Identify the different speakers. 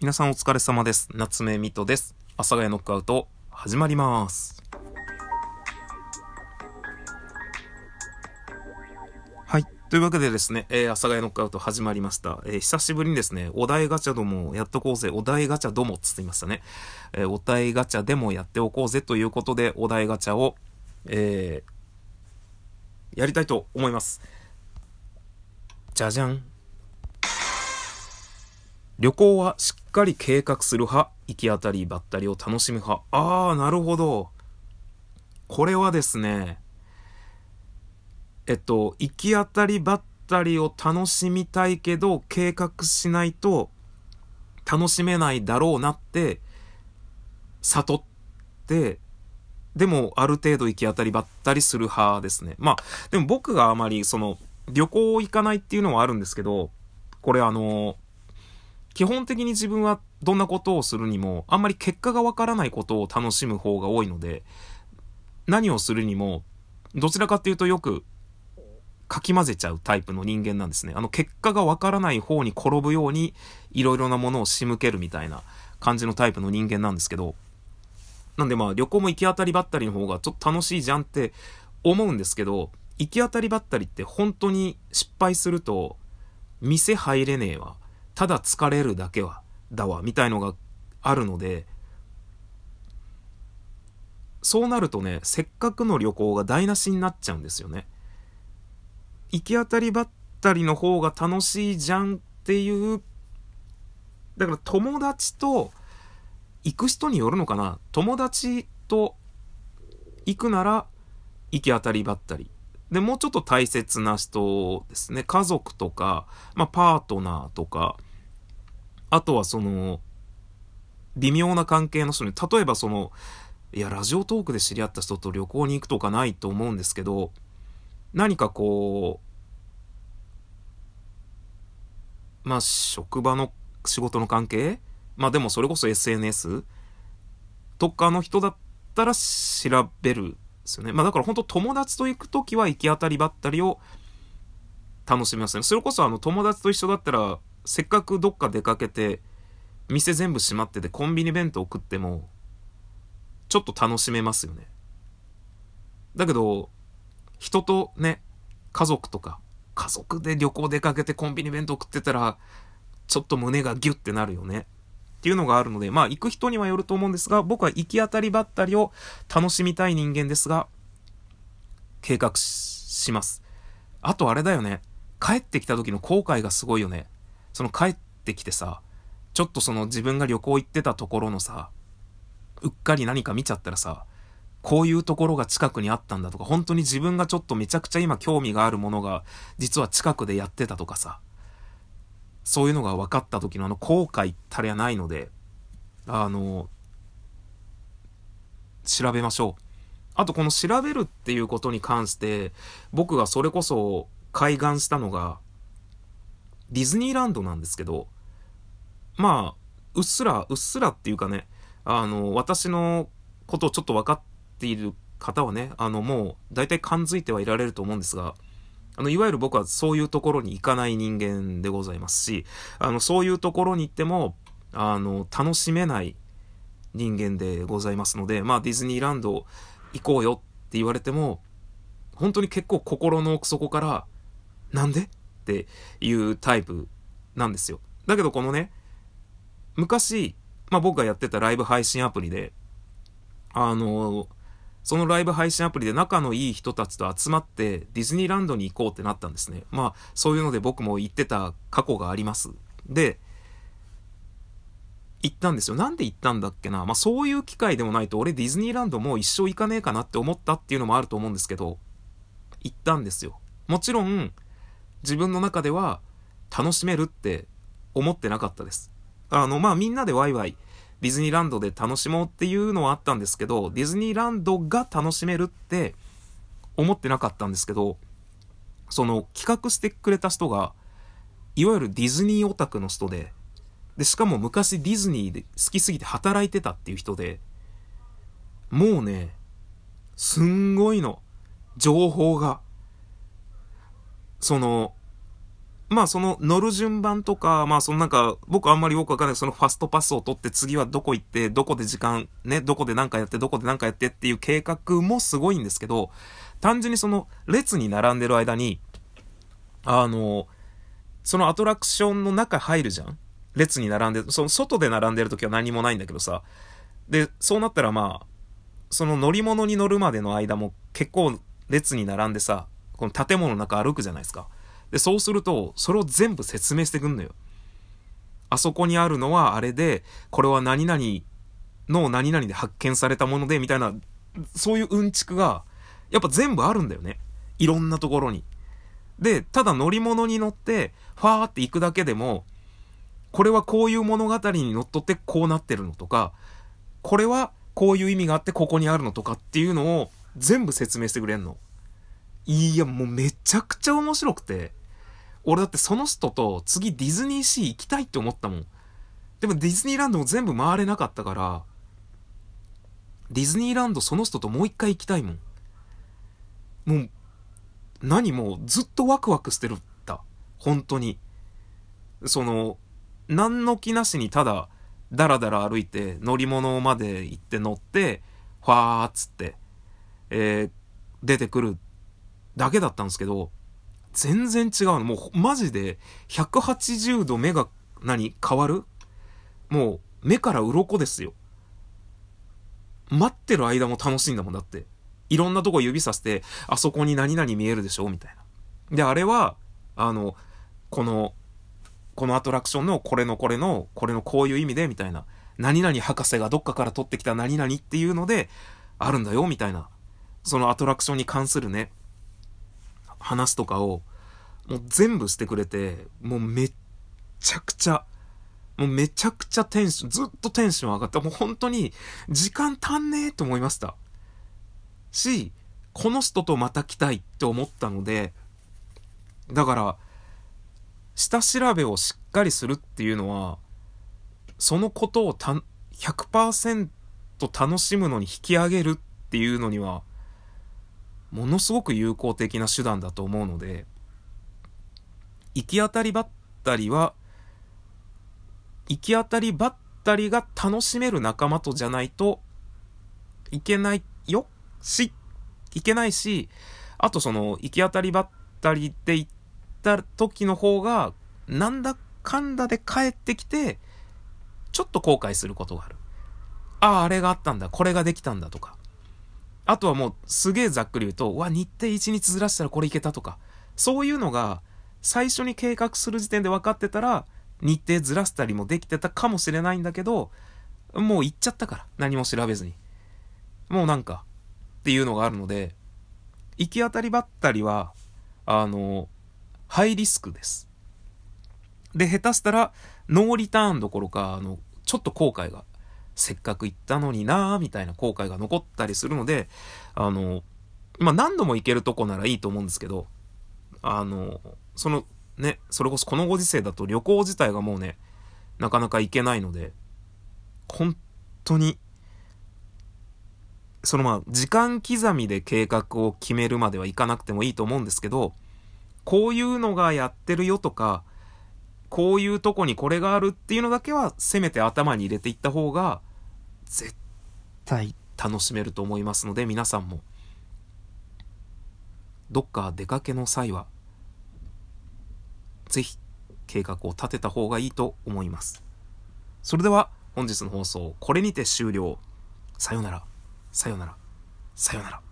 Speaker 1: 皆さんお疲れ様です。夏目ミトです。阿佐ヶ谷ノックアウト、始まります。はい。というわけでですね、えー、阿佐ヶ谷ノックアウト始まりました。えー久しぶりにですね、お題ガチャどもやっとこうぜ、お題ガチャどもっつって言いましたね。えーお題ガチャでもやっておこうぜということで、お題ガチャを、えーやりたいと思います。じゃじゃん。旅行はしっかり計画する派、行き当たりばったりを楽しむ派。あー、なるほど。これはですね、えっと、行き当たりばったりを楽しみたいけど、計画しないと楽しめないだろうなって、悟って、でもある程度行き当たりばったりする派ですね。まあ、でも僕があまりその、旅行行かないっていうのはあるんですけど、これあの、基本的に自分はどんなことをするにも、あんまり結果がわからないことを楽しむ方が多いので、何をするにも、どちらかっていうとよく、かき混ぜちゃうタイプの人間なんですね。あの、結果がわからない方に転ぶように、いろいろなものを仕向けるみたいな感じのタイプの人間なんですけど、なんでまあ旅行も行き当たりばったりの方がちょっと楽しいじゃんって思うんですけど、行き当たりばったりって本当に失敗すると、店入れねえわ。ただ疲れるだけは、だわ、みたいのがあるので、そうなるとね、せっかくの旅行が台無しになっちゃうんですよね。行き当たりばったりの方が楽しいじゃんっていう、だから友達と行く人によるのかな友達と行くなら行き当たりばったり。で、もうちょっと大切な人ですね。家族とか、まあ、パートナーとか、あとはその、微妙な関係の人に、例えばその、いや、ラジオトークで知り合った人と旅行に行くとかないと思うんですけど、何かこう、まあ、職場の仕事の関係？まあでもそれこそ SNS とかの人だったら調べるですよね。まあだから本当友達と行くときは行き当たりばったりを楽しみますね。それこそあの友達と一緒だったらせっかくどっか出かけて店全部閉まっててコンビニ弁当食ってもちょっと楽しめますよね。だけど人とね家族とか家族で旅行出かけてコンビニ弁当食ってたらちょっと胸がギュッてなるよね。っていうのがあるので、まあ行く人にはよると思うんですが、僕は行き当たりばったりを楽しみたい人間ですが、計画しします。あとあれだよね。帰ってきた時の後悔がすごいよね。その帰ってきてさ、ちょっとその自分が旅行行ってたところのさ、うっかり何か見ちゃったらさ、こういうところが近くにあったんだとか、本当に自分がちょっとめちゃくちゃ今興味があるものが、実は近くでやってたとかさ、そういうのが分かった時のあの後悔たりゃないので、あの、調べましょう。あとこの調べるっていうことに関して、僕がそれこそ開眼したのが、ディズニーランドなんですけど、まあ、うっすら、うっすらっていうかね、あの、私のことをちょっと分かっている方はね、あの、もう、大体感づいてはいられると思うんですが、あの、いわゆる僕はそういうところに行かない人間でございますし、あの、そういうところに行っても、あの、楽しめない人間でございますので、まあ、ディズニーランド行こうよって言われても、本当に結構心の奥底から、なんで？っていうタイプなんですよ。だけどこのね、昔、まあ僕がやってたライブ配信アプリで、あの、そのライブ配信アプリで仲のいい人たちと集まってディズニーランドに行こうってなったんですね。まあそういうので僕も行ってた過去があります。で、行ったんですよ。なんで行ったんだっけな？まあそういう機会でもないと俺ディズニーランドもう一生行かねえかなって思ったっていうのもあると思うんですけど、行ったんですよ。もちろん自分の中では楽しめるって思ってなかったです。あのまあみんなでワイワイディズニーランドで楽しもうっていうのはあったんですけど、ディズニーランドが楽しめるって思ってなかったんですけど、その企画してくれた人が、いわゆるディズニーオタクの人で、で、しかも昔ディズニーで好きすぎて働いてたっていう人で、もうね、すんごいの、情報が。その、まあその乗る順番とか、まあそのなんか、僕あんまりよくわかんないそのファストパスを取って次はどこ行って、どこで時間、ね、どこで何かやって、どこで何かやってっていう計画もすごいんですけど、単純にその列に並んでる間に、あの、そのアトラクションの中入るじゃん？列に並んで、その外で並んでる時は何もないんだけどさ。で、そうなったらまあ、その乗り物に乗るまでの間も結構列に並んでさ、この建物の中歩くじゃないですか。で、そうすると、それを全部説明してくんのよ。あそこにあるのはあれで、これは何々の何々で発見されたもので、みたいな、そういううんちくが、やっぱ全部あるんだよね。いろんなところに。で、ただ乗り物に乗って、ファーって行くだけでも、これはこういう物語にのっとってこうなってるのとか、これはこういう意味があってここにあるのとかっていうのを全部説明してくれんの。いや、もうめちゃくちゃ面白くて。俺だってその人と次ディズニーシー行きたいって思ったもん。でもディズニーランドも全部回れなかったから、ディズニーランドその人ともう一回行きたいもん。もう、何もうずっとワクワクしてるった。本当に。その、何の気なしにただ、だらだら歩いて乗り物まで行って乗って、ファーっつって、えー、出てくるだけだったんですけど、全然違うの。もうマジで180度目が何？変わる？もう目から鱗ですよ。待ってる間も楽しいんだもんだって。いろんなとこ指さして、あそこに何々見えるでしょ？みたいな。で、あれは、あの、この、このアトラクションのこれのこれの、これのこういう意味で、みたいな。何々博士がどっかから取ってきた何々っていうので、あるんだよ、みたいな。そのアトラクションに関するね、話とかを、もう全部してくれて、もうめっちゃくちゃ、もうめちゃくちゃテンション、ずっとテンション上がった。もう本当に、時間足んねえと思いました。し、この人とまた来たいって思ったので、だから、下調べをしっかりするっていうのは、そのことをた100%楽しむのに引き上げるっていうのには、ものすごく有効的な手段だと思うので、行き当たりばったりは、行き当たりばったりが楽しめる仲間とじゃないといけないよし、いけないし、あとその、行き当たりばったりって言った時の方が、なんだかんだで帰ってきて、ちょっと後悔することがある。ああ、あれがあったんだ、これができたんだとか。あとはもうすげえざっくり言うと、わ、日程1日ずらしたらこれいけたとか、そういうのが最初に計画する時点で分かってたら、日程ずらしたりもできてたかもしれないんだけど、もう行っちゃったから、何も調べずに。もうなんか、っていうのがあるので、行き当たりばったりは、あの、ハイリスクです。で、下手したら、ノーリターンどころか、あの、ちょっと後悔がせっかく行ったのになぁ、みたいな後悔が残ったりするので、あの、まあ、何度も行けるとこならいいと思うんですけど、あの、その、ね、それこそこのご時世だと旅行自体がもうね、なかなか行けないので、本当に、そのまあ、時間刻みで計画を決めるまではいかなくてもいいと思うんですけど、こういうのがやってるよとか、こういうとこにこれがあるっていうのだけは、せめて頭に入れていった方が、絶対楽しめると思いますので皆さんも。どっか出かけの際は是非計画を立てた方がいいと思います。それでは本日の放送これにて終了。さよなら。さよなら。さよなら。